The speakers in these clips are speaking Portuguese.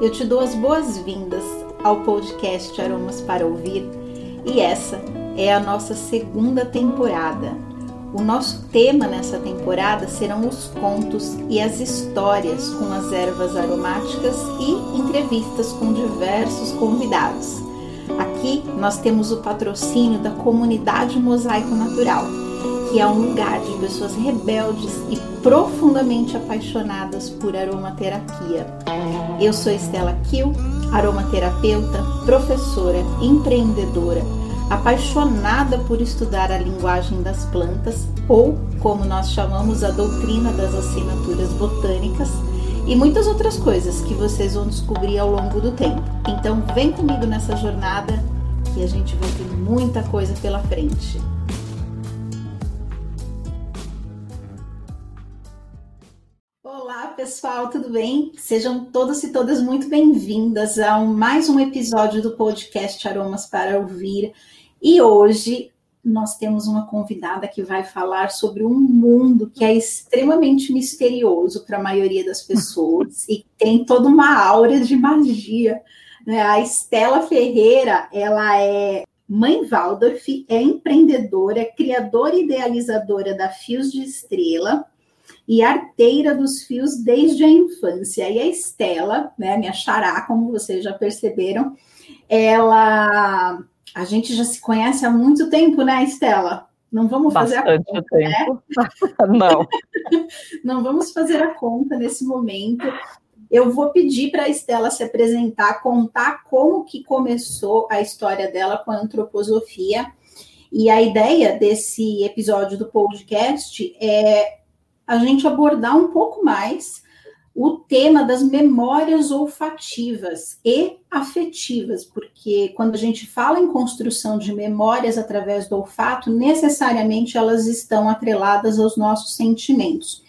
eu te dou as boas-vindas ao podcast Aromas para Ouvir e essa é a nossa segunda temporada. O nosso tema nessa temporada serão os contos e as histórias com as ervas aromáticas e entrevistas com diversos convidados. Aqui nós temos o patrocínio da comunidade Mosaico Natural que é um lugar de pessoas rebeldes e profundamente apaixonadas por aromaterapia. Eu sou Estela Kiel, aromaterapeuta, professora, empreendedora, apaixonada por estudar a linguagem das plantas, ou como nós chamamos a doutrina das assinaturas botânicas, e muitas outras coisas que vocês vão descobrir ao longo do tempo. Então, vem comigo nessa jornada que a gente vai ter muita coisa pela frente. Pessoal, tudo bem? Sejam todos e todas muito bem-vindas a mais um episódio do podcast Aromas para Ouvir. E hoje nós temos uma convidada que vai falar sobre um mundo que é extremamente misterioso para a maioria das pessoas e tem toda uma aura de magia. Né? A Estela Ferreira, ela é mãe Waldorf, é empreendedora, criadora e idealizadora da Fios de Estrela e arteira dos fios desde a infância. E a Estela, né, minha xará, como vocês já perceberam, ela. A gente já se conhece há muito tempo, né, Estela? Não vamos fazer Bastante a conta, tempo. Né? Não. Não vamos fazer a conta nesse momento. Eu vou pedir para a Estela se apresentar, contar como que começou a história dela com a antroposofia. E a ideia desse episódio do podcast é a gente abordar um pouco mais o tema das memórias olfativas e afetivas, porque quando a gente fala em construção de memórias através do olfato, necessariamente elas estão atreladas aos nossos sentimentos.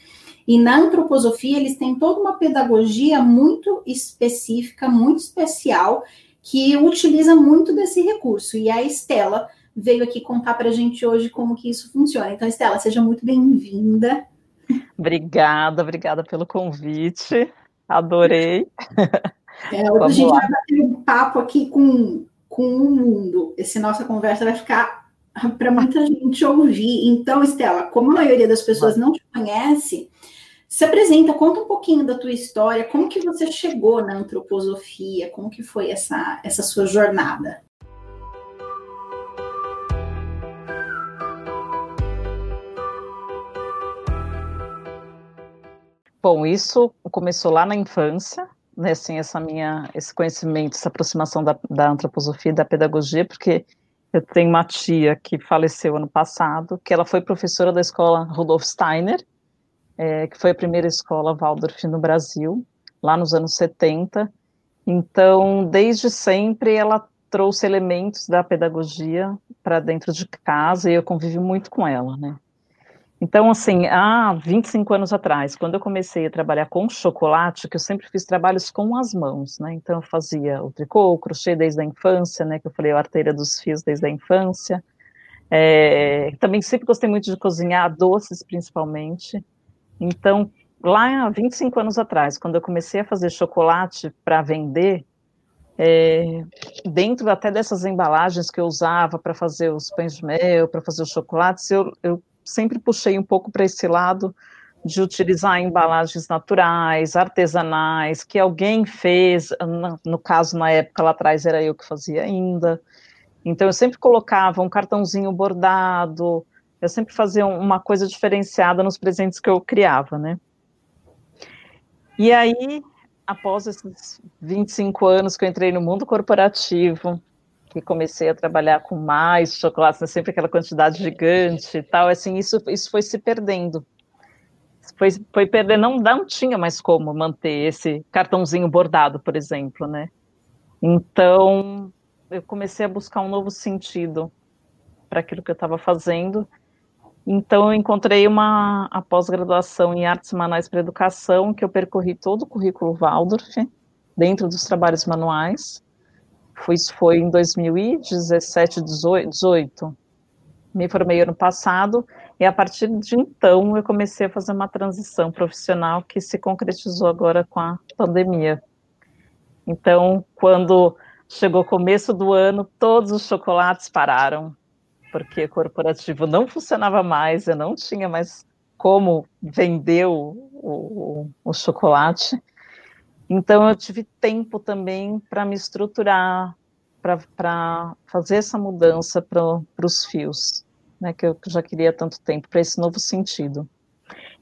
E na antroposofia, eles têm toda uma pedagogia muito específica, muito especial, que utiliza muito desse recurso. E a Estela veio aqui contar para a gente hoje como que isso funciona. Então, Estela, seja muito bem-vinda. Obrigada, obrigada pelo convite. Adorei. É, hoje a gente lá. vai bater um papo aqui com, com o mundo. Essa nossa conversa vai ficar para muita gente ouvir. Então, Estela, como a maioria das pessoas não te conhece, se apresenta, conta um pouquinho da tua história, como que você chegou na antroposofia, como que foi essa, essa sua jornada? Bom, isso começou lá na infância, né, assim, essa minha, esse conhecimento, essa aproximação da, da antroposofia e da pedagogia, porque eu tenho uma tia que faleceu ano passado, que ela foi professora da escola Rudolf Steiner, é, que foi a primeira escola Waldorf no Brasil, lá nos anos 70. Então, desde sempre, ela trouxe elementos da pedagogia para dentro de casa e eu convivi muito com ela, né? Então, assim, há 25 anos atrás, quando eu comecei a trabalhar com chocolate, que eu sempre fiz trabalhos com as mãos, né? Então, eu fazia o tricô, o crochê desde a infância, né? Que eu falei, a arteira dos fios desde a infância. É, também sempre gostei muito de cozinhar, doces principalmente. Então, lá há 25 anos atrás, quando eu comecei a fazer chocolate para vender, é, dentro até dessas embalagens que eu usava para fazer os pães de mel, para fazer os chocolates, eu, eu sempre puxei um pouco para esse lado de utilizar embalagens naturais, artesanais, que alguém fez, no caso, na época lá atrás era eu que fazia ainda. Então eu sempre colocava um cartãozinho bordado, eu sempre fazia uma coisa diferenciada nos presentes que eu criava, né? E aí, após esses 25 anos que eu entrei no mundo corporativo, que comecei a trabalhar com mais chocolates, né, sempre aquela quantidade gigante e tal, assim, isso, isso foi se perdendo. Foi, foi perdendo, não, não tinha mais como manter esse cartãozinho bordado, por exemplo, né? Então, eu comecei a buscar um novo sentido para aquilo que eu estava fazendo. Então, eu encontrei uma pós-graduação em artes manuais para educação, que eu percorri todo o currículo Waldorf, dentro dos trabalhos manuais, foi, em 2017, 18. Me formei ano passado e a partir de então eu comecei a fazer uma transição profissional que se concretizou agora com a pandemia. Então, quando chegou o começo do ano, todos os chocolates pararam, porque corporativo não funcionava mais, eu não tinha mais como vender o, o, o chocolate. Então, eu tive tempo também para me estruturar, para fazer essa mudança para os fios, né, que eu já queria há tanto tempo, para esse novo sentido.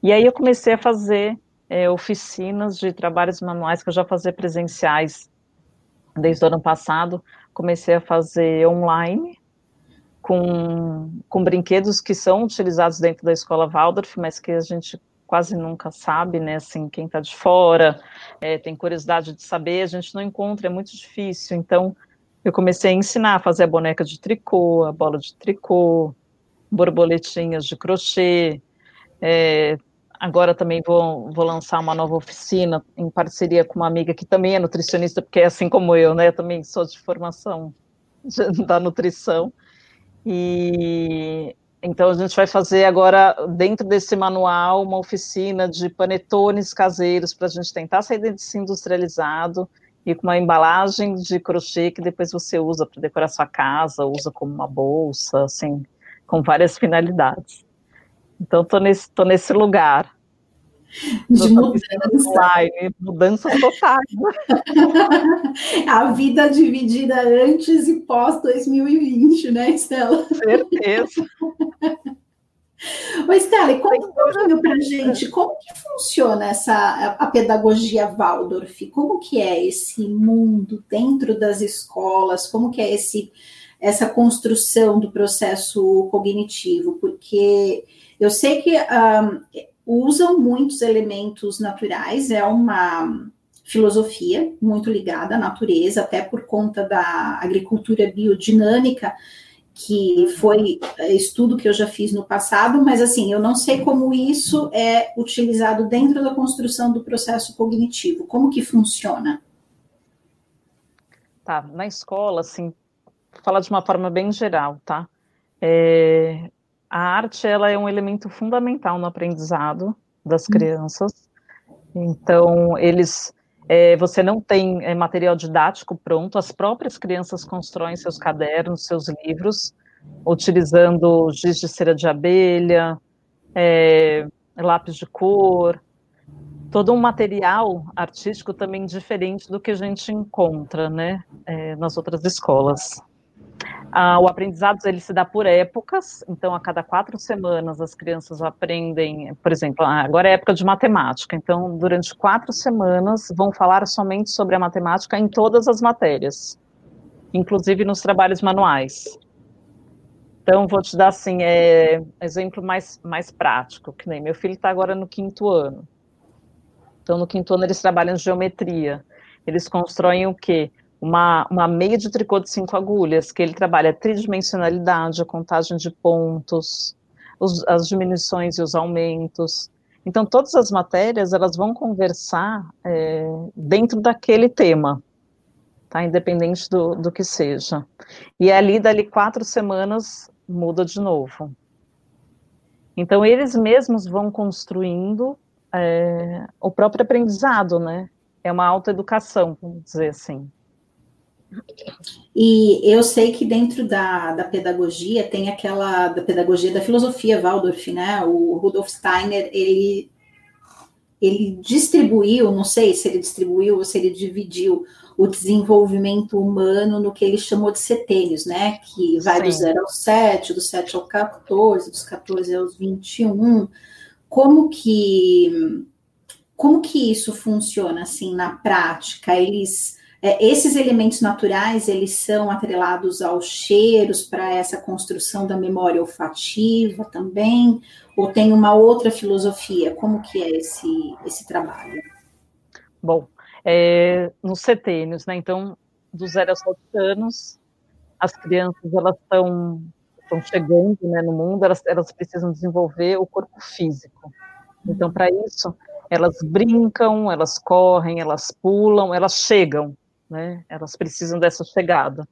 E aí eu comecei a fazer é, oficinas de trabalhos manuais que eu já fazia presenciais desde o ano passado. Comecei a fazer online com, com brinquedos que são utilizados dentro da escola Waldorf, mas que a gente quase nunca sabe, né? Assim, quem está de fora é, tem curiosidade de saber, a gente não encontra, é muito difícil. Então, eu comecei a ensinar a fazer a boneca de tricô, a bola de tricô, borboletinhas de crochê, é, Agora também vou, vou lançar uma nova oficina em parceria com uma amiga que também é nutricionista, porque é assim como eu, né? Eu também sou de formação de, da nutrição. E então a gente vai fazer agora, dentro desse manual, uma oficina de panetones caseiros para a gente tentar sair desse industrializado e com uma embalagem de crochê que depois você usa para decorar sua casa, usa como uma bolsa, assim, com várias finalidades. Então, estou nesse, tô nesse lugar. De mudança. Online, mudança total. A vida dividida antes e pós 2020, né, Estela? Certeza. Ô, Estela, e conta um pouquinho para gente como que funciona essa a pedagogia Waldorf? Como que é esse mundo dentro das escolas? Como que é esse essa construção do processo cognitivo? Porque eu sei que um, usam muitos elementos naturais, é uma filosofia muito ligada à natureza, até por conta da agricultura biodinâmica, que foi estudo que eu já fiz no passado, mas assim, eu não sei como isso é utilizado dentro da construção do processo cognitivo, como que funciona? Tá, na escola, assim, falar de uma forma bem geral, tá? É, a arte ela é um elemento fundamental no aprendizado das hum. crianças. Então, eles, é, você não tem é, material didático pronto, as próprias crianças constroem seus cadernos, seus livros, utilizando giz de cera de abelha, é, lápis de cor, todo um material artístico também diferente do que a gente encontra, né, é, nas outras escolas. Ah, o aprendizado ele se dá por épocas, então a cada quatro semanas as crianças aprendem, por exemplo, ah, agora é época de matemática, então durante quatro semanas vão falar somente sobre a matemática em todas as matérias, inclusive nos trabalhos manuais. Então vou te dar assim, é, exemplo mais, mais prático, que nem meu filho está agora no quinto ano. Então no quinto ano eles trabalham geometria. Eles constroem o quê? Uma, uma meia de tricô de cinco agulhas, que ele trabalha tridimensionalidade, a contagem de pontos, os, as diminuições e os aumentos. Então, todas as matérias, elas vão conversar é, dentro daquele tema, tá? Independente do, do que seja. E ali, dali quatro semanas, muda de novo. Então, eles mesmos vão construindo é, o próprio aprendizado, né? É uma autoeducação, vamos dizer assim. E eu sei que dentro da, da pedagogia tem aquela da pedagogia da filosofia Waldorf, né? O Rudolf Steiner ele ele distribuiu, não sei se ele distribuiu ou se ele dividiu o desenvolvimento humano no que ele chamou de setênios, né? Que vai Sim. do 0 ao 7, do 7 ao 14, dos 14 aos 21. Como que como que isso funciona assim na prática? Eles é, esses elementos naturais, eles são atrelados aos cheiros para essa construção da memória olfativa também, ou tem uma outra filosofia? Como que é esse, esse trabalho? Bom, é, nos setênios, né, então, dos 0 aos 7 anos, as crianças, elas estão estão chegando né, no mundo, elas, elas precisam desenvolver o corpo físico. Então, para isso, elas brincam, elas correm, elas pulam, elas chegam né? Elas precisam dessa chegada.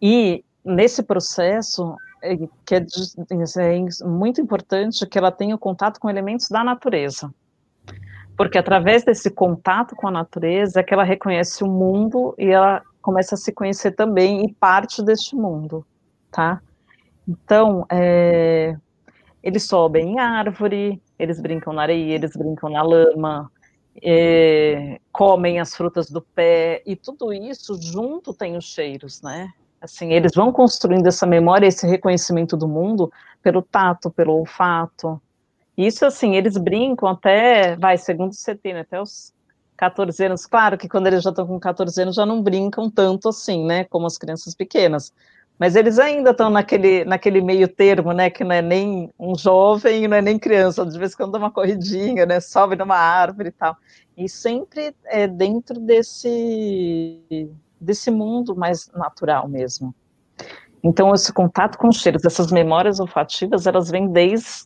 E nesse processo, é, que é, é muito importante que ela tenha contato com elementos da natureza. Porque através desse contato com a natureza é que ela reconhece o mundo e ela começa a se conhecer também e parte deste mundo, tá? Então, é, eles sobem em árvore, eles brincam na areia, eles brincam na lama, é, comem as frutas do pé, e tudo isso junto tem os cheiros, né? Assim, eles vão construindo essa memória, esse reconhecimento do mundo pelo tato, pelo olfato. Isso, assim, eles brincam até, vai, segundo você tem, né, até os 14 anos. Claro que quando eles já estão com 14 anos já não brincam tanto assim, né, como as crianças pequenas. Mas eles ainda estão naquele, naquele meio termo, né? Que não é nem um jovem, não é nem criança. De vez em quando dá uma corridinha, né? Sobe numa árvore e tal. E sempre é dentro desse, desse mundo mais natural mesmo. Então, esse contato com cheiros, essas memórias olfativas, elas vêm desde,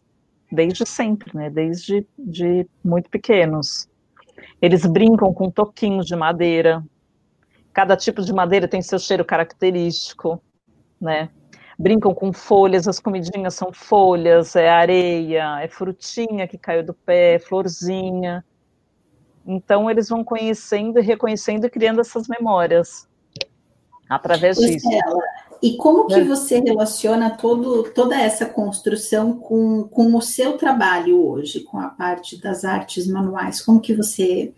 desde sempre, né? Desde de muito pequenos. Eles brincam com toquinhos de madeira. Cada tipo de madeira tem seu cheiro característico né? Brincam com folhas, as comidinhas são folhas, é areia, é frutinha que caiu do pé, florzinha. Então eles vão conhecendo reconhecendo e criando essas memórias através disso. E como que é. você relaciona todo, toda essa construção com, com o seu trabalho hoje, com a parte das artes manuais? Como que você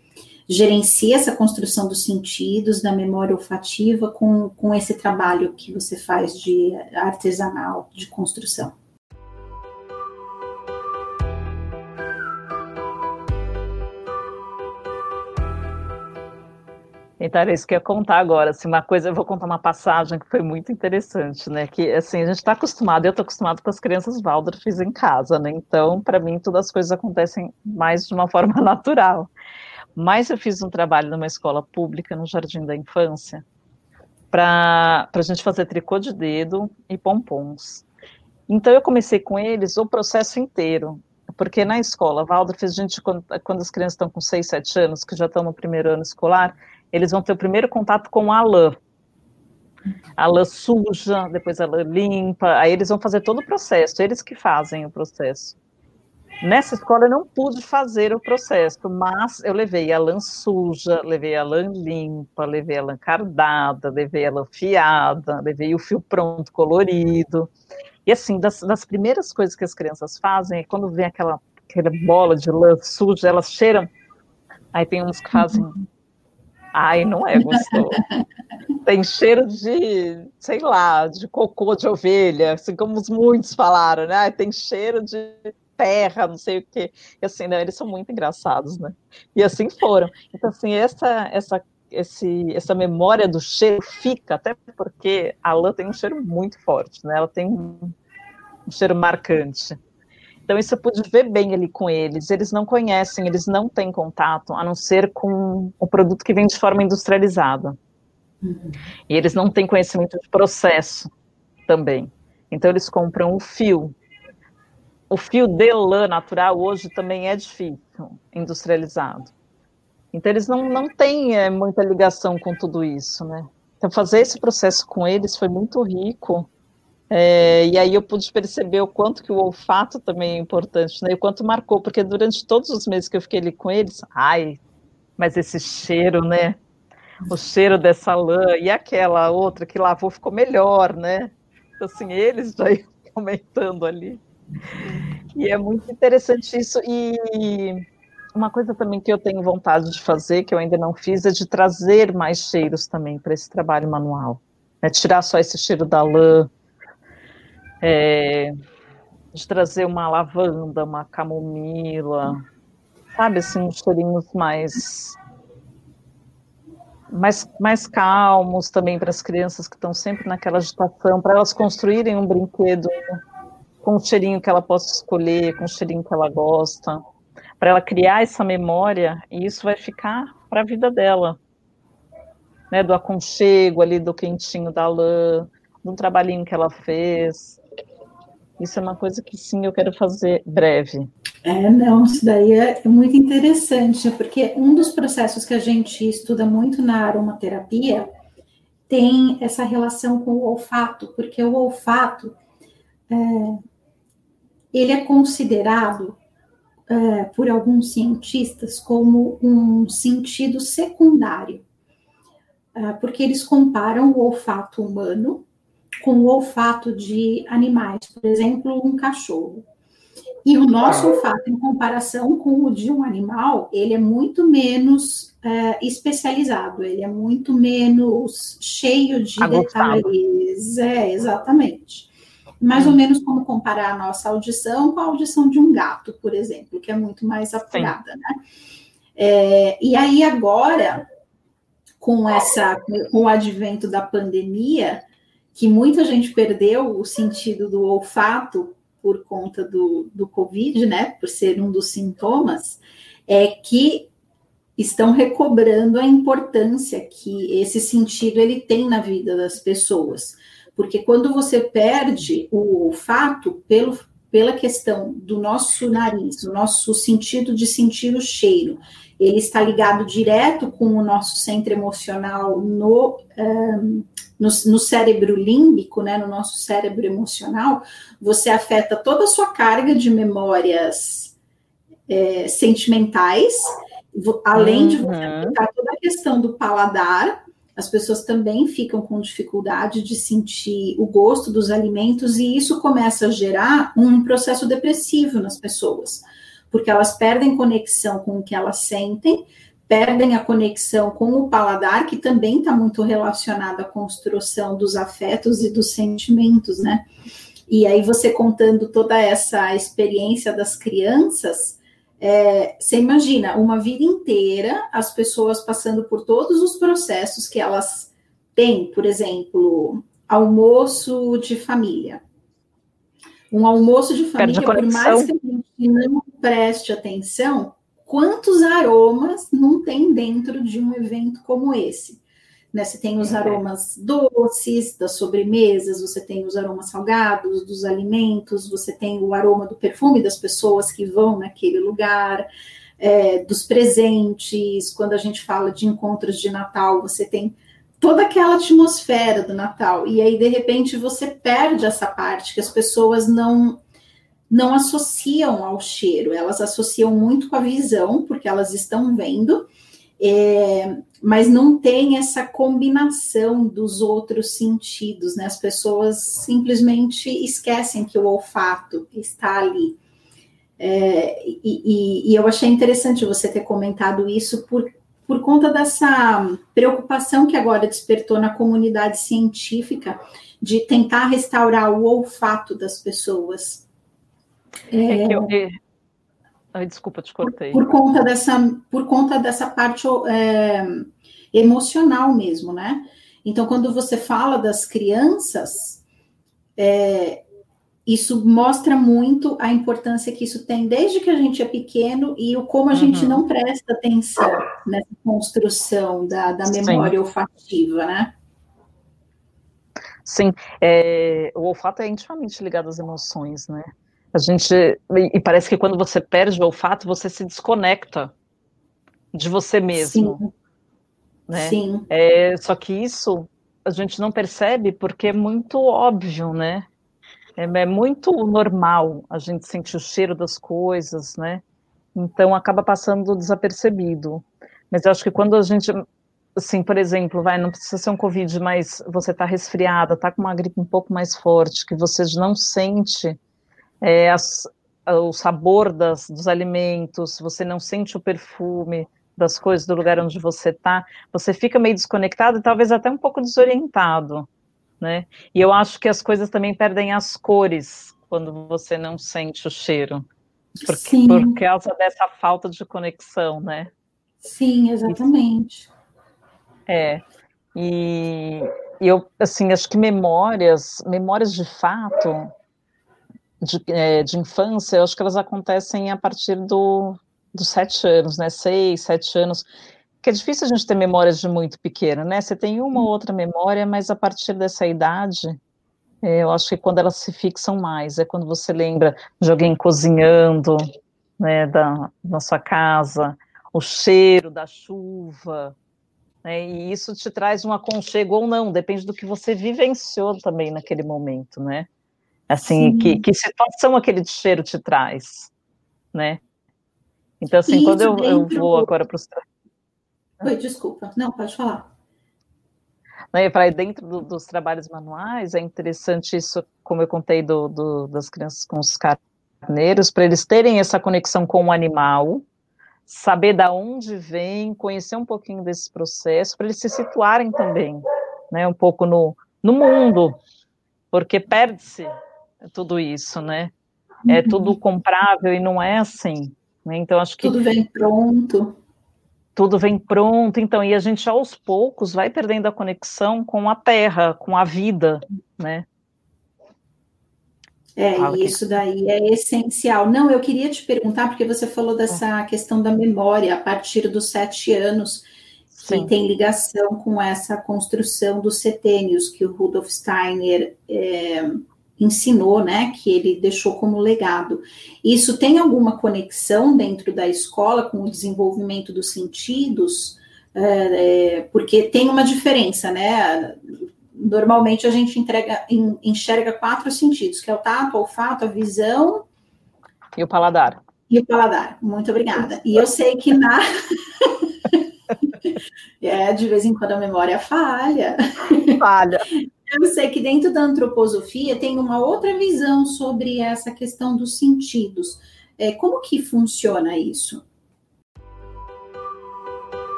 gerencia essa construção dos sentidos, da memória olfativa, com, com esse trabalho que você faz de artesanal, de construção? Então, era isso que eu ia contar agora. Assim, uma coisa, eu vou contar uma passagem que foi muito interessante, né? Que assim, a gente está acostumado, eu estou acostumado com as crianças Waldorfs em casa, né? Então, para mim, todas as coisas acontecem mais de uma forma natural. Mas eu fiz um trabalho numa escola pública, no Jardim da Infância, para a gente fazer tricô de dedo e pompons. Então eu comecei com eles o processo inteiro, porque na escola Waldorf, a gente, quando, quando as crianças estão com 6, 7 anos, que já estão no primeiro ano escolar, eles vão ter o primeiro contato com a lã. A lã suja, depois a lã limpa, aí eles vão fazer todo o processo, eles que fazem o processo. Nessa escola eu não pude fazer o processo, mas eu levei a lã suja, levei a lã limpa, levei a lã cardada, levei a lã fiada, levei o fio pronto colorido. E assim, das, das primeiras coisas que as crianças fazem é quando vem aquela, aquela bola de lã suja, elas cheiram. Aí tem uns que fazem. Ai, não é gostoso. Tem cheiro de, sei lá, de cocô de ovelha, assim como muitos falaram, né? Tem cheiro de terra, não sei o quê. E assim, né, eles são muito engraçados, né? E assim foram. Então, assim, essa, essa, esse, essa memória do cheiro fica, até porque a lã tem um cheiro muito forte, né? Ela tem um, um cheiro marcante. Então, isso eu pude ver bem ali com eles. Eles não conhecem, eles não têm contato, a não ser com o produto que vem de forma industrializada. Uhum. E eles não têm conhecimento de processo também. Então, eles compram o fio, o fio de lã natural hoje também é difícil, industrializado. Então, eles não, não têm é, muita ligação com tudo isso, né? Então, fazer esse processo com eles foi muito rico. É, e aí eu pude perceber o quanto que o olfato também é importante, né? E o quanto marcou, porque durante todos os meses que eu fiquei ali com eles, ai, mas esse cheiro, né? O cheiro dessa lã e aquela outra que lavou ficou melhor, né? Então, assim, eles já iam comentando ali. E é muito interessante isso. E uma coisa também que eu tenho vontade de fazer, que eu ainda não fiz, é de trazer mais cheiros também para esse trabalho manual. É tirar só esse cheiro da lã, é, de trazer uma lavanda, uma camomila, sabe, assim, uns cheirinhos mais mais, mais calmos também para as crianças que estão sempre naquela agitação, para elas construírem um brinquedo com o cheirinho que ela possa escolher, com o cheirinho que ela gosta, para ela criar essa memória e isso vai ficar para a vida dela, né? Do aconchego ali, do quentinho da lã, do trabalhinho que ela fez. Isso é uma coisa que sim eu quero fazer breve. É, não, isso daí é muito interessante, porque um dos processos que a gente estuda muito na aromaterapia tem essa relação com o olfato, porque o olfato é, ele é considerado é, por alguns cientistas como um sentido secundário, é, porque eles comparam o olfato humano com o olfato de animais, por exemplo, um cachorro. E o nosso olfato, em comparação com o de um animal, ele é muito menos é, especializado, ele é muito menos cheio de Agostado. detalhes. É, exatamente. Mais hum. ou menos como comparar a nossa audição com a audição de um gato, por exemplo, que é muito mais apurada, Sim. né? É, e aí agora, com essa, com o advento da pandemia, que muita gente perdeu o sentido do olfato por conta do, do Covid, né? Por ser um dos sintomas, é que estão recobrando a importância que esse sentido ele tem na vida das pessoas. Porque quando você perde o olfato pelo, pela questão do nosso nariz, o nosso sentido de sentir o cheiro, ele está ligado direto com o nosso centro emocional no, um, no, no, cérebro límbico, né, no nosso cérebro emocional, você afeta toda a sua carga de memórias é, sentimentais, além uhum. de você uhum. afetar toda a questão do paladar, as pessoas também ficam com dificuldade de sentir o gosto dos alimentos, e isso começa a gerar um processo depressivo nas pessoas porque elas perdem conexão com o que elas sentem, perdem a conexão com o paladar, que também está muito relacionado à construção dos afetos e dos sentimentos, né? E aí você contando toda essa experiência das crianças, é, você imagina uma vida inteira as pessoas passando por todos os processos que elas têm, por exemplo, almoço de família. Um almoço de família, por mais que a gente não preste atenção, quantos aromas não tem dentro de um evento como esse? Né, você tem os é. aromas doces das sobremesas, você tem os aromas salgados dos alimentos, você tem o aroma do perfume das pessoas que vão naquele lugar, é, dos presentes. Quando a gente fala de encontros de Natal, você tem toda aquela atmosfera do Natal. E aí, de repente, você perde essa parte que as pessoas não não associam ao cheiro, elas associam muito com a visão, porque elas estão vendo, é, mas não tem essa combinação dos outros sentidos, né? As pessoas simplesmente esquecem que o olfato está ali. É, e, e, e, eu achei interessante você ter comentado isso, por, por conta dessa preocupação que agora despertou na comunidade científica de tentar restaurar o olfato das pessoas. É, é que eu. Ai, desculpa, te cortei. Por, por, conta dessa, por conta dessa parte é, emocional mesmo, né? Então, quando você fala das crianças, é, isso mostra muito a importância que isso tem desde que a gente é pequeno e o como a uhum. gente não presta atenção nessa construção da, da memória Sim. olfativa, né? Sim, é, o olfato é intimamente ligado às emoções, né? A gente e parece que quando você perde o olfato, você se desconecta de você mesmo. Sim. Né? Sim. É, só que isso a gente não percebe porque é muito óbvio, né? É, é muito normal a gente sentir o cheiro das coisas, né? Então acaba passando desapercebido. Mas eu acho que quando a gente, assim, por exemplo, vai, não precisa ser um Covid, mas você está resfriada, está com uma gripe um pouco mais forte, que você não sente é, as, o sabor das, dos alimentos, você não sente o perfume das coisas do lugar onde você está, você fica meio desconectado e talvez até um pouco desorientado né? E eu acho que as coisas também perdem as cores quando você não sente o cheiro. Porque, Sim. Por causa dessa falta de conexão, né? Sim, exatamente. É. E, e eu, assim, acho que memórias, memórias de fato, de, é, de infância, eu acho que elas acontecem a partir do, dos sete anos, né? Seis, sete anos que é difícil a gente ter memórias de muito pequena, né? Você tem uma ou outra memória, mas a partir dessa idade, é, eu acho que quando elas se fixam mais, é quando você lembra de alguém cozinhando, né, da, na sua casa, o cheiro da chuva, né, e isso te traz um aconchego ou não, depende do que você vivenciou também naquele momento, né? Assim, que, que situação aquele cheiro te traz, né? Então, assim, quando eu, eu vou agora para os. Oi, desculpa. Não, pode falar. Né, para dentro do, dos trabalhos manuais, é interessante isso, como eu contei do, do, das crianças com os carneiros, para eles terem essa conexão com o animal, saber da onde vem, conhecer um pouquinho desse processo, para eles se situarem também, né, um pouco no, no mundo, porque perde-se tudo isso, né? É uhum. tudo comprável e não é assim. Né? Então, acho que. Tudo vem pronto. Tudo vem pronto, então, e a gente aos poucos vai perdendo a conexão com a terra, com a vida, né? É, e isso daí é essencial. Não, eu queria te perguntar, porque você falou dessa questão da memória a partir dos sete anos, que Sim. tem ligação com essa construção dos setênios que o Rudolf Steiner é, ensinou, né, que ele deixou como legado. Isso tem alguma conexão dentro da escola com o desenvolvimento dos sentidos? É, é, porque tem uma diferença, né? Normalmente a gente entrega, enxerga quatro sentidos, que é o tato, o olfato, a visão e o paladar. E o paladar. Muito obrigada. E eu sei que na é, de vez em quando a memória falha. Falha. Eu sei que dentro da antroposofia tem uma outra visão sobre essa questão dos sentidos. É, como que funciona isso?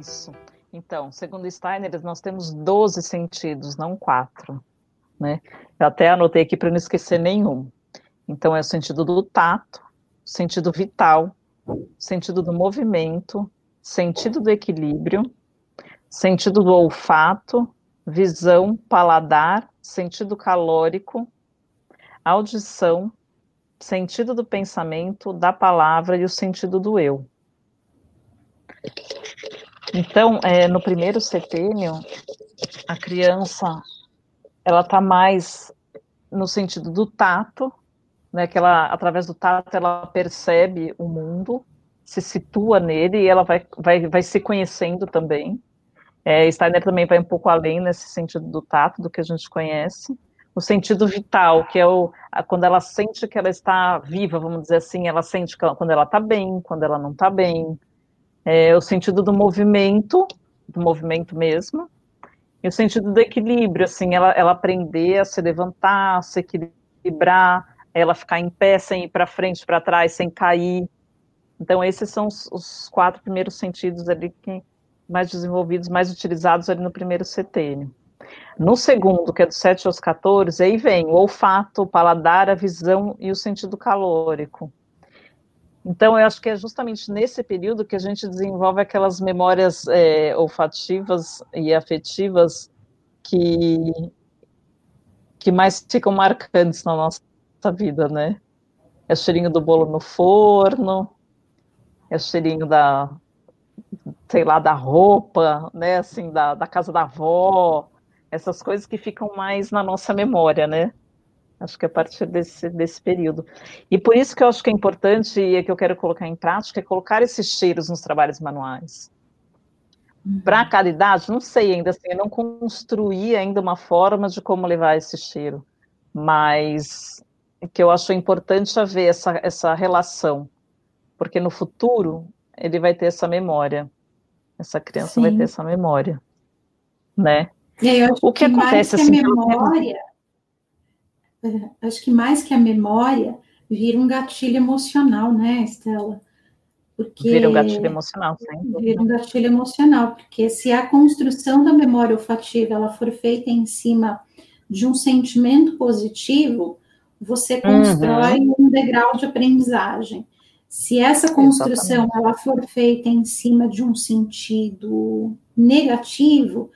Isso. Então, segundo Steiner, nós temos 12 sentidos, não quatro. Né? Eu até anotei aqui para não esquecer nenhum. Então, é o sentido do tato, sentido vital, sentido do movimento, sentido do equilíbrio, sentido do olfato, visão, paladar, sentido calórico, audição, sentido do pensamento, da palavra e o sentido do eu. Então, é, no primeiro setênio, a criança ela está mais no sentido do tato, né, que ela, através do tato, ela percebe o mundo, se situa nele e ela vai, vai, vai se conhecendo também. É, Steiner também vai um pouco além nesse sentido do tato, do que a gente conhece. O sentido vital, que é o, a, quando ela sente que ela está viva, vamos dizer assim, ela sente ela, quando ela está bem, quando ela não está bem. É, o sentido do movimento, do movimento mesmo. E o sentido do equilíbrio, assim, ela, ela aprender a se levantar, a se equilibrar, ela ficar em pé sem ir para frente, para trás, sem cair. Então, esses são os, os, quatro primeiros sentidos ali que, mais desenvolvidos, mais utilizados ali no primeiro setênio. No segundo, que é do 7 aos 14, aí vem o olfato, o paladar, a visão e o sentido calórico. Então, eu acho que é justamente nesse período que a gente desenvolve aquelas memórias é, olfativas e afetivas que, que mais ficam marcantes na nossa vida, né? É o cheirinho do bolo no forno, é o cheirinho da, sei lá, da roupa, né, assim, da, da casa da avó, essas coisas que ficam mais na nossa memória, né? Acho que é a partir desse, desse período. E por isso que eu acho que é importante e é que eu quero colocar em prática é colocar esses cheiros nos trabalhos manuais. Uhum. Para cada idade, não sei ainda, assim, eu não construí ainda uma forma de como levar esse cheiro, mas que eu acho importante haver essa, essa relação porque no futuro ele vai ter essa memória. Essa criança Sim. vai ter essa memória, né? o que, que acontece que assim? A memória, acho que mais que a memória vira um gatilho emocional, né, Estela? Porque vira um gatilho emocional, sim. Vira um gatilho emocional, porque se a construção da memória olfativa ela for feita em cima de um sentimento positivo, você constrói uhum. um degrau de aprendizagem. Se essa construção ela for feita em cima de um sentido negativo,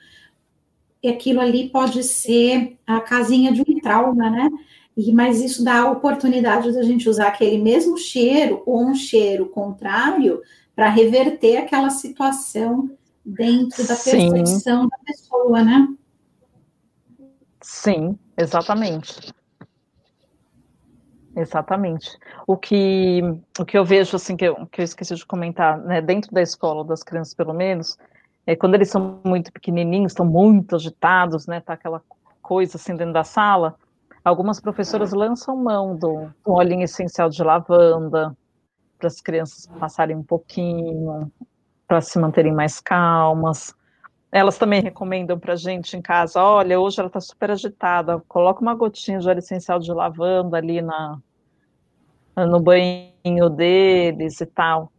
aquilo ali pode ser a casinha de um trauma, né? E, mas isso dá a oportunidade da gente usar aquele mesmo cheiro ou um cheiro contrário para reverter aquela situação dentro da percepção Sim. da pessoa, né? Sim, exatamente. Exatamente. O que, o que eu vejo, assim, que eu, que eu esqueci de comentar, né, dentro da escola, das crianças pelo menos, é quando eles são muito pequenininhos, estão muito agitados, né, tá aquela coisa assim dentro da sala, Algumas professoras lançam mão do, do olhinho essencial de lavanda para as crianças passarem um pouquinho, para se manterem mais calmas. Elas também recomendam para a gente em casa, olha, hoje ela está super agitada, coloca uma gotinha de óleo essencial de lavanda ali na, no banho deles e tal.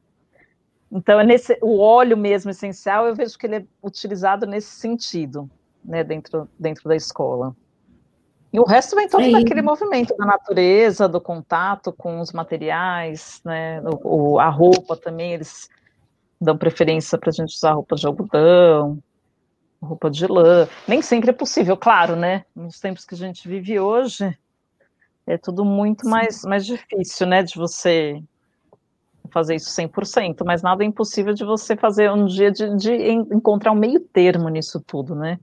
Então, é nesse, o óleo mesmo essencial, eu vejo que ele é utilizado nesse sentido, né, dentro, dentro da escola. E o resto vem todo é daquele movimento da natureza, do contato com os materiais, né, o, o a roupa também, eles dão preferência para a gente usar roupa de algodão, roupa de lã. Nem sempre é possível, claro, né? Nos tempos que a gente vive hoje, é tudo muito mais, mais difícil, né, de você fazer isso 100%, mas nada é impossível de você fazer um dia de, de encontrar um meio termo nisso tudo, né?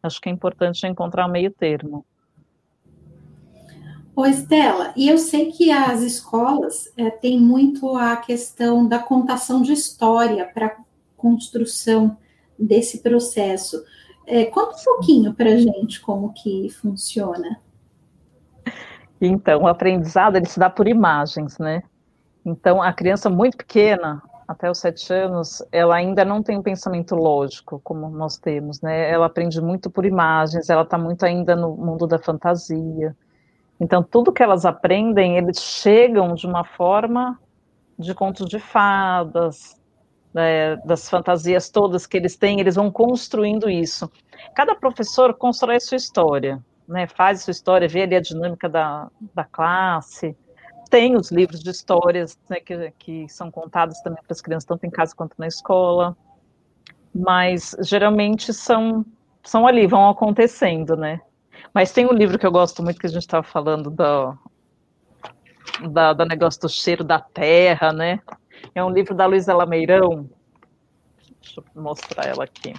Acho que é importante encontrar um meio termo. Ô, Estela, e eu sei que as escolas é, têm muito a questão da contação de história para construção desse processo. É, conta um pouquinho para a gente como que funciona. Então, o aprendizado ele se dá por imagens, né? Então, a criança muito pequena, até os sete anos, ela ainda não tem um pensamento lógico, como nós temos, né? Ela aprende muito por imagens, ela está muito ainda no mundo da fantasia. Então, tudo que elas aprendem, eles chegam de uma forma de contos de fadas, né, das fantasias todas que eles têm, eles vão construindo isso. Cada professor constrói a sua história, né, faz sua história, vê ali a dinâmica da, da classe, tem os livros de histórias né, que, que são contados também para as crianças, tanto em casa quanto na escola, mas geralmente são, são ali, vão acontecendo, né. Mas tem um livro que eu gosto muito, que a gente estava falando do, da, do negócio do cheiro da terra, né, é um livro da Luísa Lameirão. Deixa eu mostrar ela aqui.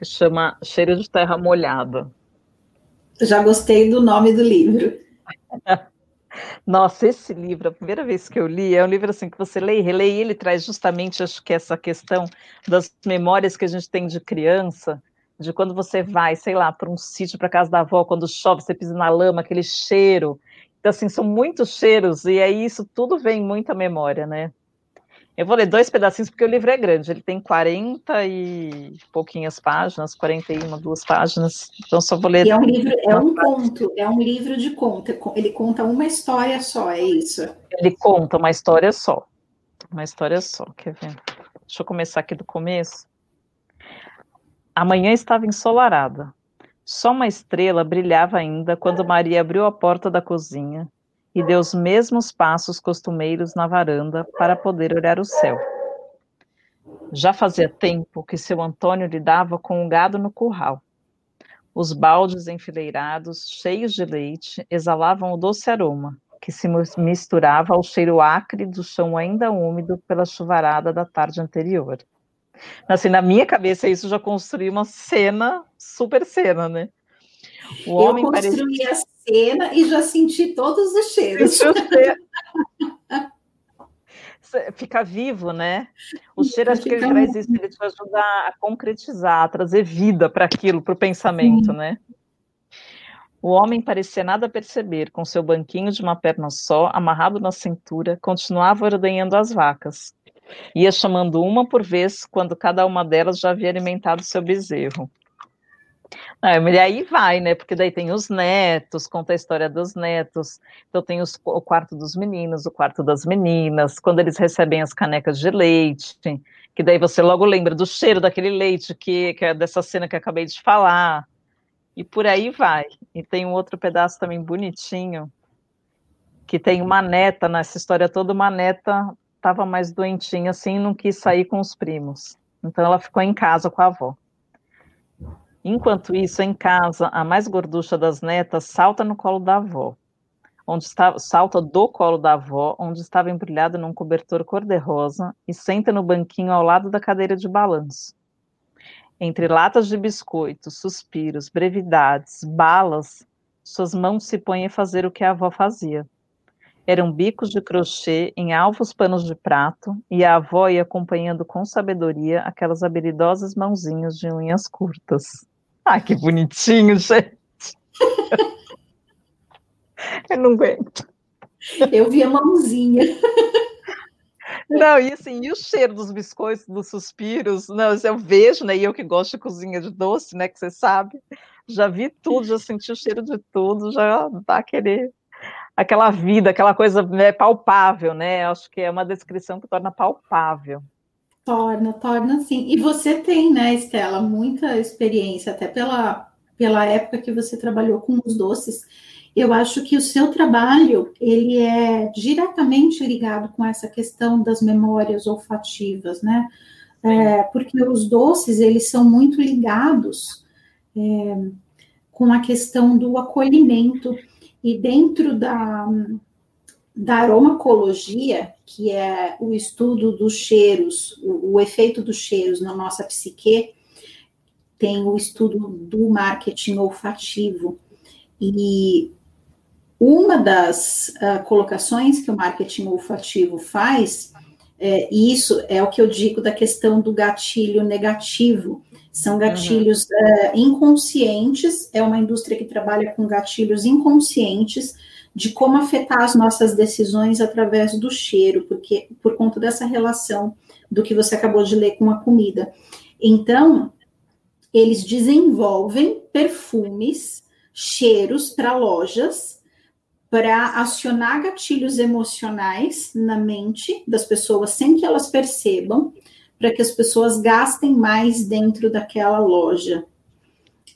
Que chama Cheiro de Terra Molhada. Já gostei do nome do livro. Nossa, esse livro, a primeira vez que eu li, é um livro assim que você lê e relê, e ele traz justamente, acho que essa questão das memórias que a gente tem de criança, de quando você vai, sei lá, para um sítio, para casa da avó, quando chove, você pisa na lama, aquele cheiro, então, assim, são muitos cheiros, e aí isso tudo vem muita memória, né? Eu vou ler dois pedacinhos, porque o livro é grande, ele tem 40 e pouquinhas páginas, 41, duas páginas, então só vou ler. E é um livro, é um conto, é um livro de conto, ele conta uma história só, é isso? Ele conta uma história só, uma história só, quer ver? Deixa eu começar aqui do começo. Amanhã estava ensolarada. Só uma estrela brilhava ainda quando Maria abriu a porta da cozinha e deu os mesmos passos costumeiros na varanda para poder olhar o céu. Já fazia tempo que seu Antônio lidava com o gado no curral. Os baldes enfileirados, cheios de leite, exalavam o doce aroma, que se misturava ao cheiro acre do chão ainda úmido pela chuvarada da tarde anterior. Assim, na minha cabeça, isso já construiu uma cena, super cena, né? O homem Eu construí parecia... a cena e já senti todos os cheiros. Fica vivo, né? O cheiro, acho que ele traz isso, ele te ajuda a concretizar, a trazer vida para aquilo, para o pensamento, Sim. né? O homem parecia nada perceber, com seu banquinho de uma perna só, amarrado na cintura, continuava ordenhando as vacas. Ia chamando uma por vez, quando cada uma delas já havia alimentado seu bezerro. Ah, e aí vai, né? Porque daí tem os netos, conta a história dos netos. Então tem os, o quarto dos meninos, o quarto das meninas, quando eles recebem as canecas de leite, que daí você logo lembra do cheiro daquele leite, que, que é dessa cena que eu acabei de falar. E por aí vai. E tem um outro pedaço também bonitinho, que tem uma neta nessa história toda, uma neta estava mais doentinha assim, não quis sair com os primos. Então ela ficou em casa com a avó. Enquanto isso, em casa, a mais gorducha das netas salta no colo da avó, onde está, salta do colo da avó, onde estava embrulhada num cobertor cor-de-rosa, e senta no banquinho ao lado da cadeira de balanço. Entre latas de biscoitos, suspiros, brevidades, balas, suas mãos se põem a fazer o que a avó fazia eram bicos de crochê em alvos panos de prato, e a avó ia acompanhando com sabedoria aquelas habilidosas mãozinhas de unhas curtas. Ah, que bonitinho, gente! Eu não aguento. Eu vi a mãozinha. Não, e assim, e o cheiro dos biscoitos, dos suspiros, não, eu vejo, né, e eu que gosto de cozinha de doce, né, que você sabe, já vi tudo, já senti o cheiro de tudo, já dá aquele, aquela vida, aquela coisa né, palpável, né, acho que é uma descrição que torna palpável. Torna, torna sim. E você tem, né, Estela, muita experiência, até pela, pela época que você trabalhou com os doces, eu acho que o seu trabalho ele é diretamente ligado com essa questão das memórias olfativas, né? É, porque os doces eles são muito ligados é, com a questão do acolhimento e dentro da, da aromacologia, que é o estudo dos cheiros, o, o efeito dos cheiros na nossa psique, tem o estudo do marketing olfativo. E uma das uh, colocações que o marketing olfativo faz, é, e isso é o que eu digo da questão do gatilho negativo, são uhum. gatilhos uhum. uh, inconscientes, é uma indústria que trabalha com gatilhos inconscientes de como afetar as nossas decisões através do cheiro, porque por conta dessa relação do que você acabou de ler com a comida. Então, eles desenvolvem perfumes, cheiros para lojas para acionar gatilhos emocionais na mente das pessoas sem que elas percebam, para que as pessoas gastem mais dentro daquela loja.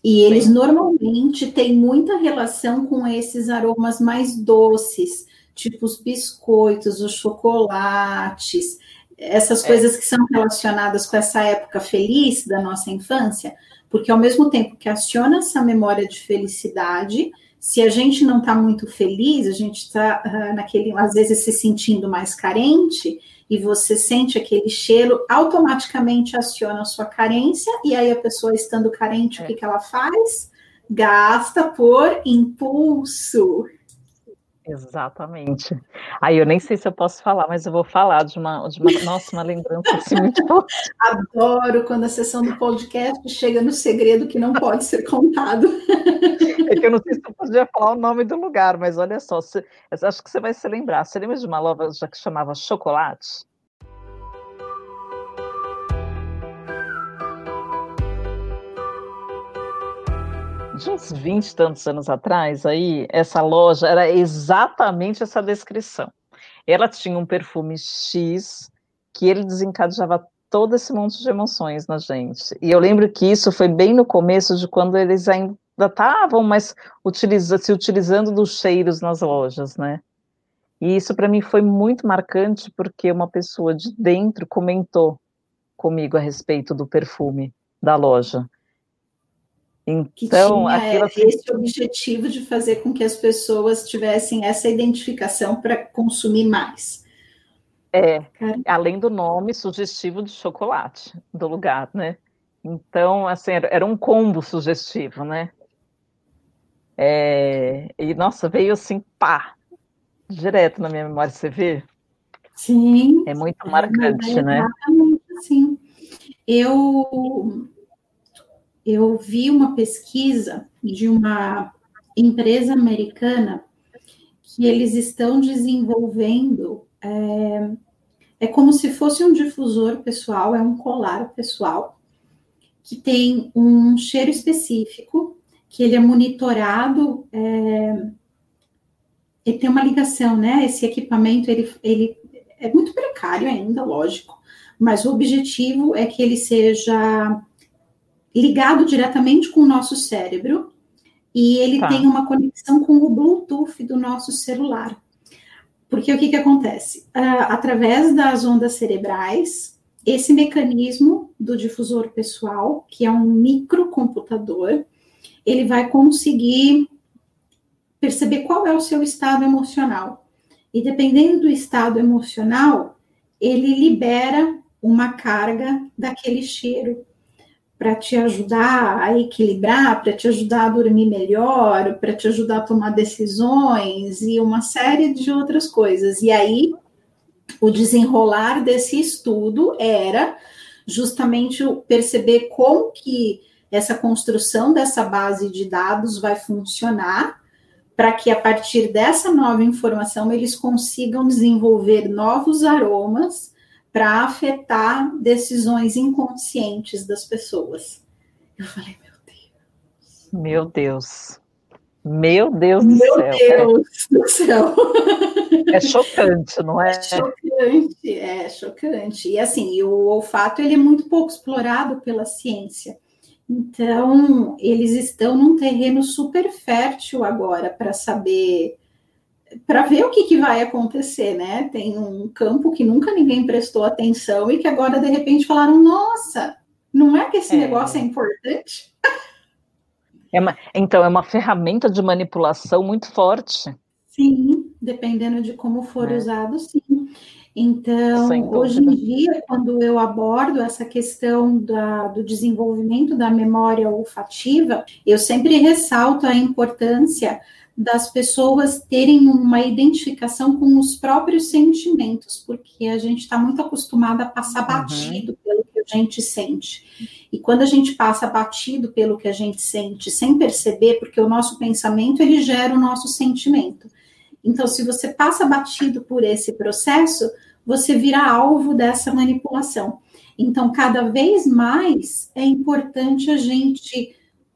E eles Sim. normalmente têm muita relação com esses aromas mais doces, tipo os biscoitos, os chocolates, essas é. coisas que são relacionadas com essa época feliz da nossa infância, porque ao mesmo tempo que aciona essa memória de felicidade, se a gente não está muito feliz, a gente está ah, naquele, às vezes, se sentindo mais carente, e você sente aquele cheiro, automaticamente aciona a sua carência, e aí a pessoa estando carente, é. o que, que ela faz? Gasta por impulso. Exatamente. Aí eu nem sei se eu posso falar, mas eu vou falar de uma, de uma nossa, uma lembrança assim muito boa. Adoro quando a sessão do podcast chega no segredo que não pode ser contado. É que eu não sei se eu podia falar o nome do lugar, mas olha só, você, acho que você vai se lembrar. Você lembra de uma loja que chamava Chocolate? De uns 20 e tantos anos atrás, aí, essa loja era exatamente essa descrição. Ela tinha um perfume X que ele desencadeava todo esse monte de emoções na gente. E eu lembro que isso foi bem no começo de quando eles ainda estavam mais utiliza, se utilizando dos cheiros nas lojas, né? E isso para mim foi muito marcante porque uma pessoa de dentro comentou comigo a respeito do perfume da loja. Então, aquilo esse objetivo de fazer com que as pessoas tivessem essa identificação para consumir mais. É, Cara. além do nome sugestivo de chocolate do lugar, né? Então, assim, era um combo sugestivo, né? É, e, nossa, veio assim, pá, direto na minha memória, você vê? Sim. É muito marcante, é, né? Assim. Eu eu vi uma pesquisa de uma empresa americana que eles estão desenvolvendo é, é como se fosse um difusor pessoal, é um colar pessoal que tem um cheiro específico, que ele é monitorado, é, ele tem uma ligação, né? Esse equipamento ele, ele é muito precário ainda, lógico, mas o objetivo é que ele seja ligado diretamente com o nosso cérebro e ele tá. tem uma conexão com o Bluetooth do nosso celular. Porque o que, que acontece? Uh, através das ondas cerebrais, esse mecanismo do difusor pessoal, que é um microcomputador, ele vai conseguir perceber qual é o seu estado emocional. E dependendo do estado emocional, ele libera uma carga daquele cheiro para te ajudar a equilibrar, para te ajudar a dormir melhor, para te ajudar a tomar decisões e uma série de outras coisas. E aí, o desenrolar desse estudo era justamente perceber como que essa construção dessa base de dados vai funcionar para que a partir dessa nova informação eles consigam desenvolver novos aromas para afetar decisões inconscientes das pessoas. Eu falei, meu Deus. Meu Deus. Meu Deus do meu céu. Meu Deus do céu. É chocante, não é? É chocante, é chocante. E assim, o olfato ele é muito pouco explorado pela ciência. Então, eles estão num terreno super fértil agora para saber, para ver o que, que vai acontecer, né? Tem um campo que nunca ninguém prestou atenção e que agora, de repente, falaram: nossa, não é que esse é. negócio é importante? É uma, então, é uma ferramenta de manipulação muito forte. Sim, dependendo de como for é. usado, sim. Então, hoje em dia, quando eu abordo essa questão da, do desenvolvimento da memória olfativa, eu sempre ressalto a importância das pessoas terem uma identificação com os próprios sentimentos, porque a gente está muito acostumado a passar uhum. batido pelo que a gente sente. E quando a gente passa batido pelo que a gente sente, sem perceber, porque o nosso pensamento ele gera o nosso sentimento. Então, se você passa batido por esse processo, você vira alvo dessa manipulação. Então, cada vez mais é importante a gente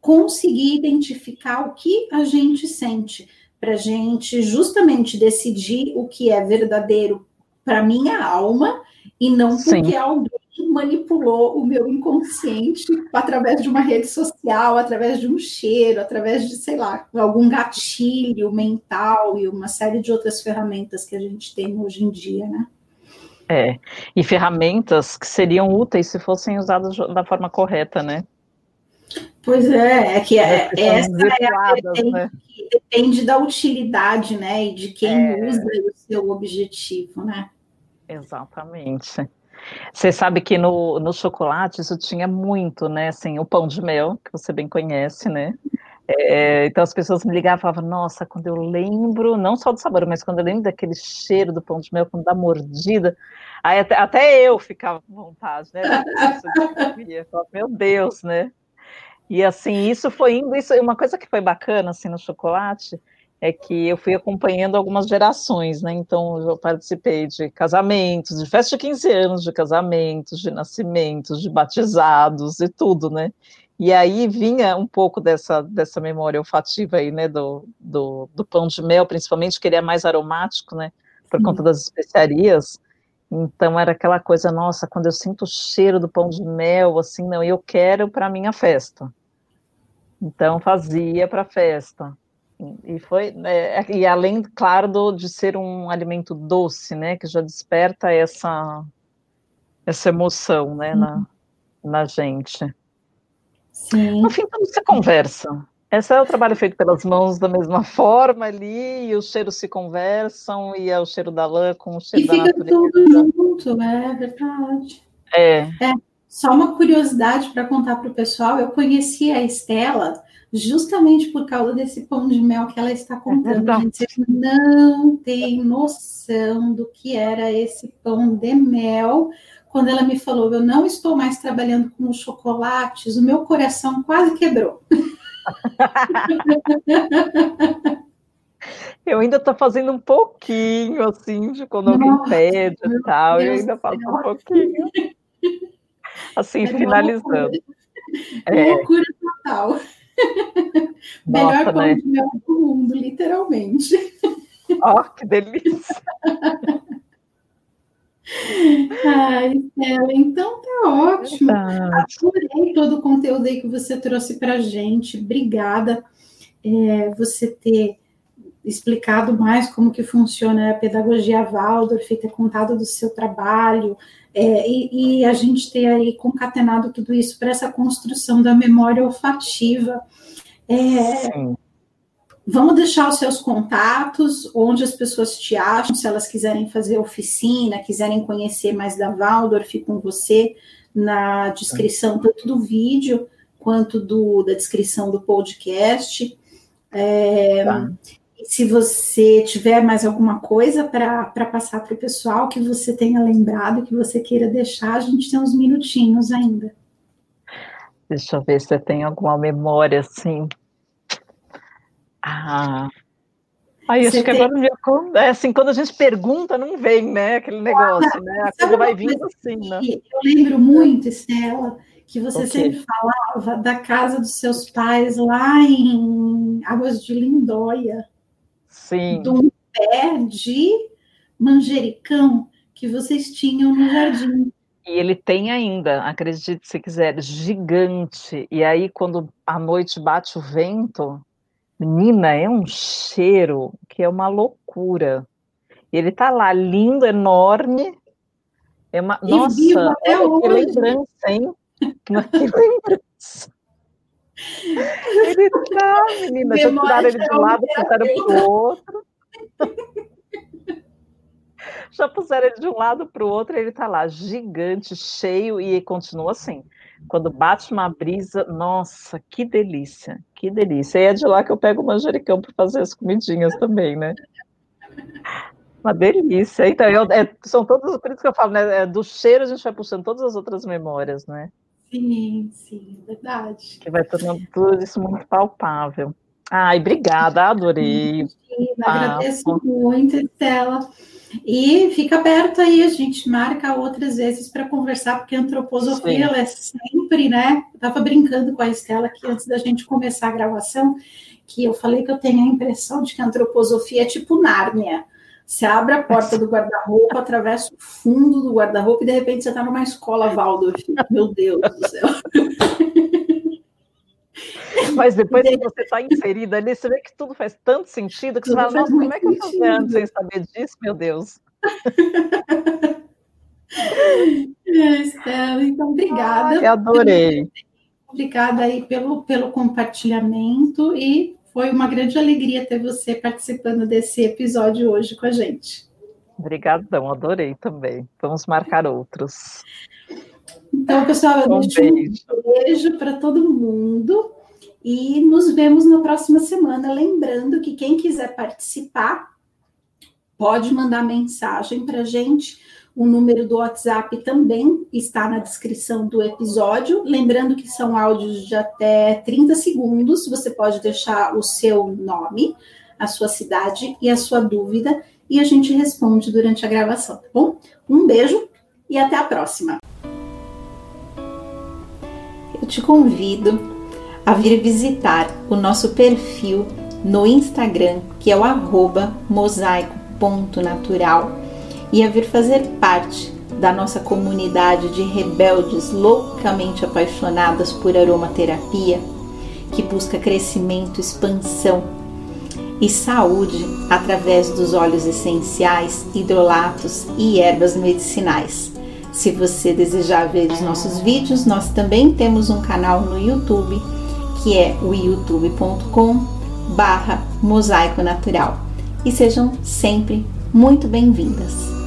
conseguir identificar o que a gente sente, para a gente justamente decidir o que é verdadeiro para minha alma e não porque Sim. alguém manipulou o meu inconsciente através de uma rede social, através de um cheiro, através de, sei lá, algum gatilho mental e uma série de outras ferramentas que a gente tem hoje em dia, né? É, e ferramentas que seriam úteis se fossem usadas da forma correta, né? Pois é, é que é, essa é a né? que depende da utilidade, né, e de quem é... usa o seu objetivo, né? Exatamente. Você sabe que no, no chocolate isso tinha muito, né? Assim, o pão de mel, que você bem conhece, né? É, então as pessoas me ligavam e falavam, nossa, quando eu lembro, não só do sabor, mas quando eu lembro daquele cheiro do pão de mel, quando dá mordida, aí até, até eu ficava com vontade, né? Eu falava, Meu Deus, né? E assim, isso foi indo, isso uma coisa que foi bacana assim no chocolate, é que eu fui acompanhando algumas gerações, né? Então, eu participei de casamentos, de festa de 15 anos, de casamentos, de nascimentos, de batizados e tudo, né? E aí vinha um pouco dessa, dessa memória olfativa aí, né? Do, do, do pão de mel, principalmente, que ele é mais aromático, né? Por conta das especiarias. Então, era aquela coisa, nossa, quando eu sinto o cheiro do pão de mel, assim, não, eu quero para minha festa. Então, fazia para a festa. E foi, né, e além, claro, do, de ser um alimento doce, né, que já desperta essa, essa emoção, né, uhum. na, na gente. Sim. No fim, tudo se conversa. Esse é o trabalho feito pelas mãos da mesma forma ali, e os cheiros se conversam, e é o cheiro da lã com o cheiro e da natureza. E fica tudo junto, é verdade. É. é. Só uma curiosidade para contar para o pessoal, eu conheci a Estela justamente por causa desse pão de mel que ela está contando. É gente, vocês não tem noção do que era esse pão de mel. Quando ela me falou, eu não estou mais trabalhando com chocolates, o meu coração quase quebrou. Eu ainda estou fazendo um pouquinho, assim, de quando alguém pede e tal, eu ainda faço um pouquinho. Assim, Era finalizando. É. Loucura total. Nossa, Melhor pão né? de mel do mundo, literalmente. Ó, oh, que delícia! Ai, Stella, então tá ótimo. Adorei todo o conteúdo aí que você trouxe para gente. Obrigada é, você ter explicado mais como que funciona a pedagogia Waldorf, ter contado do seu trabalho, é, e, e, a gente ter aí concatenado tudo isso para essa construção da memória olfativa. É, vamos deixar os seus contatos, onde as pessoas te acham, se elas quiserem fazer oficina, quiserem conhecer mais da Waldorf com você, na descrição tanto do vídeo quanto do, da descrição do podcast. É, tá se você tiver mais alguma coisa para passar para o pessoal que você tenha lembrado, que você queira deixar, a gente tem uns minutinhos ainda. Deixa eu ver se você tem alguma memória assim. Ah. Aí, acho que agora me é assim, quando a gente pergunta, não vem, né? Aquele negócio, né? A coisa vai vindo assim, né? Eu lembro muito, Estela, que você okay. sempre falava da casa dos seus pais lá em Águas de Lindóia. Sim. De um pé de manjericão que vocês tinham no jardim. E ele tem ainda, acredite se quiser, gigante. E aí, quando a noite bate o vento, menina, é um cheiro que é uma loucura. Ele tá lá, lindo, enorme. É uma... E Nossa, até que lembrança, hein? Que lembrança. Ele tá, menina, já tiraram ele de um lado, puseram pro outro. já puseram ele de um lado para o outro, ele está lá, gigante, cheio, e continua assim. Quando bate uma brisa, nossa, que delícia, que delícia. E é de lá que eu pego o manjericão para fazer as comidinhas também, né? Uma delícia. Então, eu, é, são todos, por isso que eu falo, né? É, do cheiro a gente vai puxando todas as outras memórias, né? Sim, sim, verdade. Que vai tornando tudo isso muito palpável. Ai, obrigada, adorei. Sim, agradeço muito, Estela. E fica aberto aí, a gente marca outras vezes para conversar, porque a antroposofia ela é sempre, né? Eu estava brincando com a Estela aqui antes da gente começar a gravação, que eu falei que eu tenho a impressão de que a antroposofia é tipo Nárnia. Você abre a porta do guarda-roupa, atravessa o fundo do guarda-roupa e de repente você está numa escola Waldorf. Meu Deus do céu. Mas depois que você está inserida ali, você vê que tudo faz tanto sentido que tudo você fala, nossa, como é que eu estou vendo sem saber disso, meu Deus? é, Estela, então obrigada. Ai, adorei. Obrigada aí pelo, pelo compartilhamento e foi uma grande alegria ter você participando desse episódio hoje com a gente. Obrigadão, adorei também. Vamos marcar outros. Então, pessoal, eu um deixo beijo. um beijo para todo mundo e nos vemos na próxima semana. Lembrando que quem quiser participar pode mandar mensagem para a gente. O número do WhatsApp também está na descrição do episódio. Lembrando que são áudios de até 30 segundos. Você pode deixar o seu nome, a sua cidade e a sua dúvida e a gente responde durante a gravação, tá bom? Um beijo e até a próxima. Eu te convido a vir visitar o nosso perfil no Instagram, que é o mosaico.natural, e a vir fazer parte da nossa comunidade de rebeldes loucamente apaixonadas por aromaterapia, que busca crescimento, expansão e saúde através dos óleos essenciais, hidrolatos e ervas medicinais. Se você desejar ver os nossos vídeos, nós também temos um canal no YouTube que é o youtube.com barra mosaico natural. E sejam sempre muito bem-vindas.